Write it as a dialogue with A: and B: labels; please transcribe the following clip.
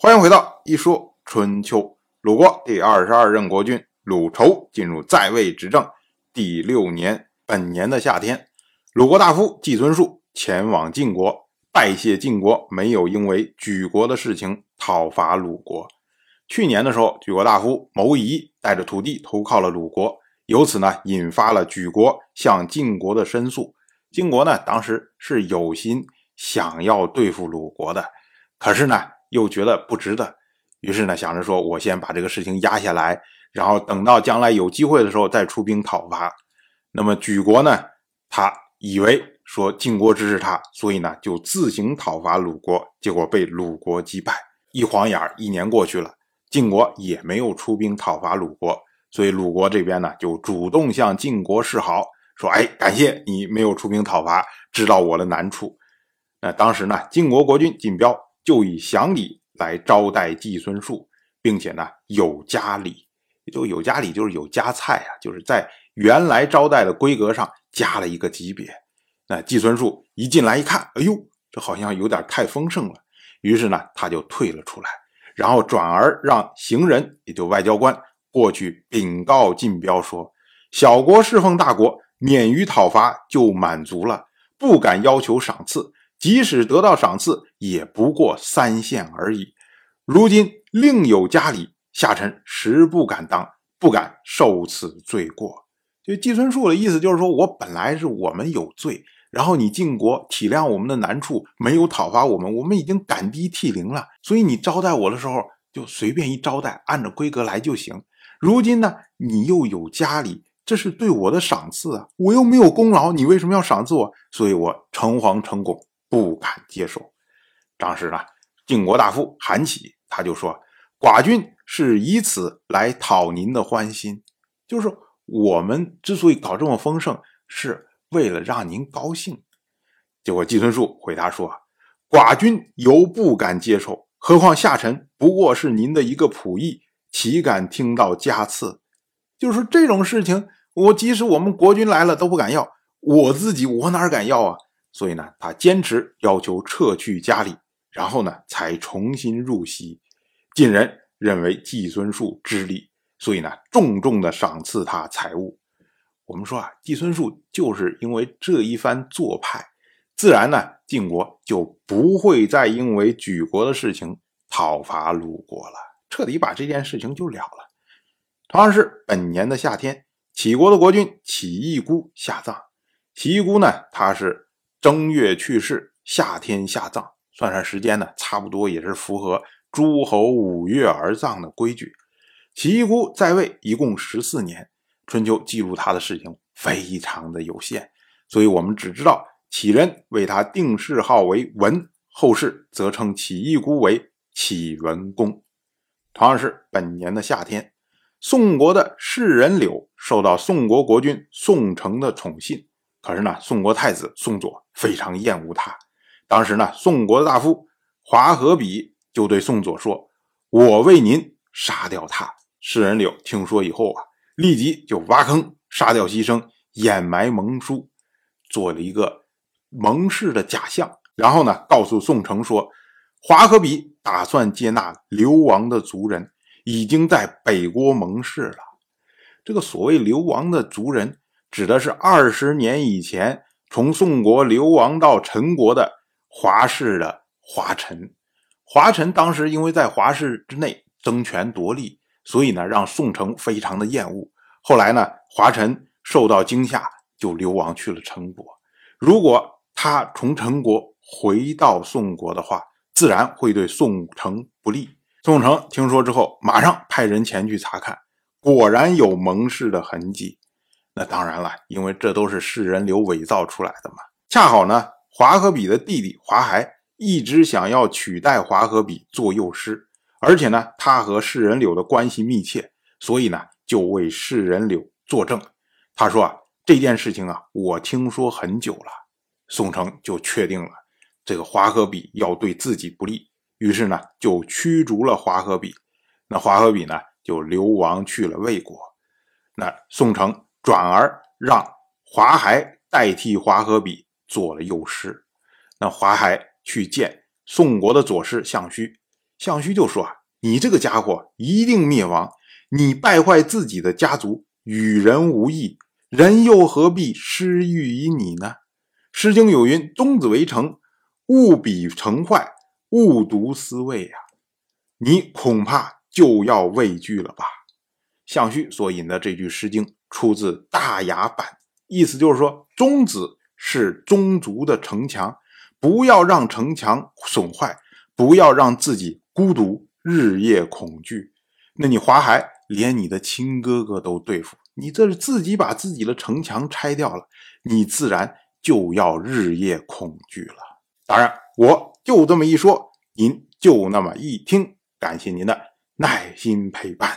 A: 欢迎回到一说春秋。鲁国第二十二任国君鲁仇进入在位执政第六年，本年的夏天，鲁国大夫季孙树前往晋国拜谢晋国，没有因为举国的事情讨伐鲁国。去年的时候，举国大夫牟夷带着土地投靠了鲁国，由此呢，引发了举国向晋国的申诉。晋国呢，当时是有心想要对付鲁国的，可是呢。又觉得不值得，于是呢，想着说，我先把这个事情压下来，然后等到将来有机会的时候再出兵讨伐。那么举国呢，他以为说晋国支持他，所以呢就自行讨伐鲁国，结果被鲁国击败。一晃眼一年过去了，晋国也没有出兵讨伐鲁国，所以鲁国这边呢就主动向晋国示好，说：“哎，感谢你没有出兵讨伐，知道我的难处。”那当时呢，晋国国君晋彪。就以祥礼来招待季孙树，并且呢有加礼，就有加礼就是有加菜啊，就是在原来招待的规格上加了一个级别。那季孙树一进来一看，哎呦，这好像有点太丰盛了，于是呢他就退了出来，然后转而让行人，也就外交官过去禀告晋彪说：“小国侍奉大国，免于讨伐就满足了，不敢要求赏赐。”即使得到赏赐，也不过三县而已。如今另有加礼，下臣实不敢当，不敢受此罪过。就季孙树的意思就是说，我本来是我们有罪，然后你晋国体谅我们的难处，没有讨伐我们，我们已经感激涕零了。所以你招待我的时候，就随便一招待，按照规格来就行。如今呢，你又有加礼，这是对我的赏赐啊！我又没有功劳，你为什么要赏赐我？所以我诚惶诚恐。不敢接受。当时呢，晋国大夫韩起他就说：“寡君是以此来讨您的欢心，就是我们之所以搞这么丰盛，是为了让您高兴。”结果季孙树回答说：“寡君犹不敢接受，何况下臣不过是您的一个仆役，岂敢听到加赐？就是这种事情，我即使我们国君来了都不敢要，我自己我哪敢要啊？”所以呢，他坚持要求撤去家里，然后呢，才重新入席。晋人认为季孙树知礼，所以呢，重重的赏赐他财物。我们说啊，季孙树就是因为这一番做派，自然呢，晋国就不会再因为举国的事情讨伐鲁国了，彻底把这件事情就了了。同样是本年的夏天，齐国的国君齐义姑下葬。齐义姑呢，他是。正月去世，夏天下葬，算算时间呢，差不多也是符合诸侯五月而葬的规矩。齐姑在位一共十四年，春秋记录他的事情非常的有限，所以我们只知道启人为他定谥号为文，后世则称齐义姑为启文公。同样是本年的夏天，宋国的士人柳受到宋国国君宋城的宠信。可是呢，宋国太子宋佐非常厌恶他。当时呢，宋国的大夫华和比就对宋佐说：“我为您杀掉他。”世人柳听说以后啊，立即就挖坑杀掉牺牲，掩埋盟书，做了一个盟誓的假象。然后呢，告诉宋城说：“华和比打算接纳流亡的族人，已经在北国盟誓了。”这个所谓流亡的族人。指的是二十年以前从宋国流亡到陈国的华氏的华臣。华臣当时因为在华氏之内争权夺利，所以呢让宋城非常的厌恶。后来呢，华臣受到惊吓，就流亡去了陈国。如果他从陈国回到宋国的话，自然会对宋城不利。宋城听说之后，马上派人前去查看，果然有盟誓的痕迹。那当然了，因为这都是世人流伪造出来的嘛。恰好呢，华和比的弟弟华孩一直想要取代华和比做幼师，而且呢，他和世人柳的关系密切，所以呢，就为世人柳作证。他说啊，这件事情啊，我听说很久了。宋城就确定了这个华和比要对自己不利，于是呢，就驱逐了华和比。那华和比呢，就流亡去了魏国。那宋城。转而让华孩代替华和比做了右师，那华孩去见宋国的左师项须，项须就说啊：“你这个家伙一定灭亡！你败坏自己的家族，与人无益，人又何必施欲于你呢？”《诗经》有云：“宗子为成，务必成坏，勿独思畏呀！”你恐怕就要畏惧了吧？项须所引的这句《诗经》出自《大雅》版，意思就是说，宗子是宗族的城墙，不要让城墙损坏，不要让自己孤独，日夜恐惧。那你华海连你的亲哥哥都对付，你这是自己把自己的城墙拆掉了，你自然就要日夜恐惧了。当然，我就这么一说，您就那么一听。感谢您的耐心陪伴。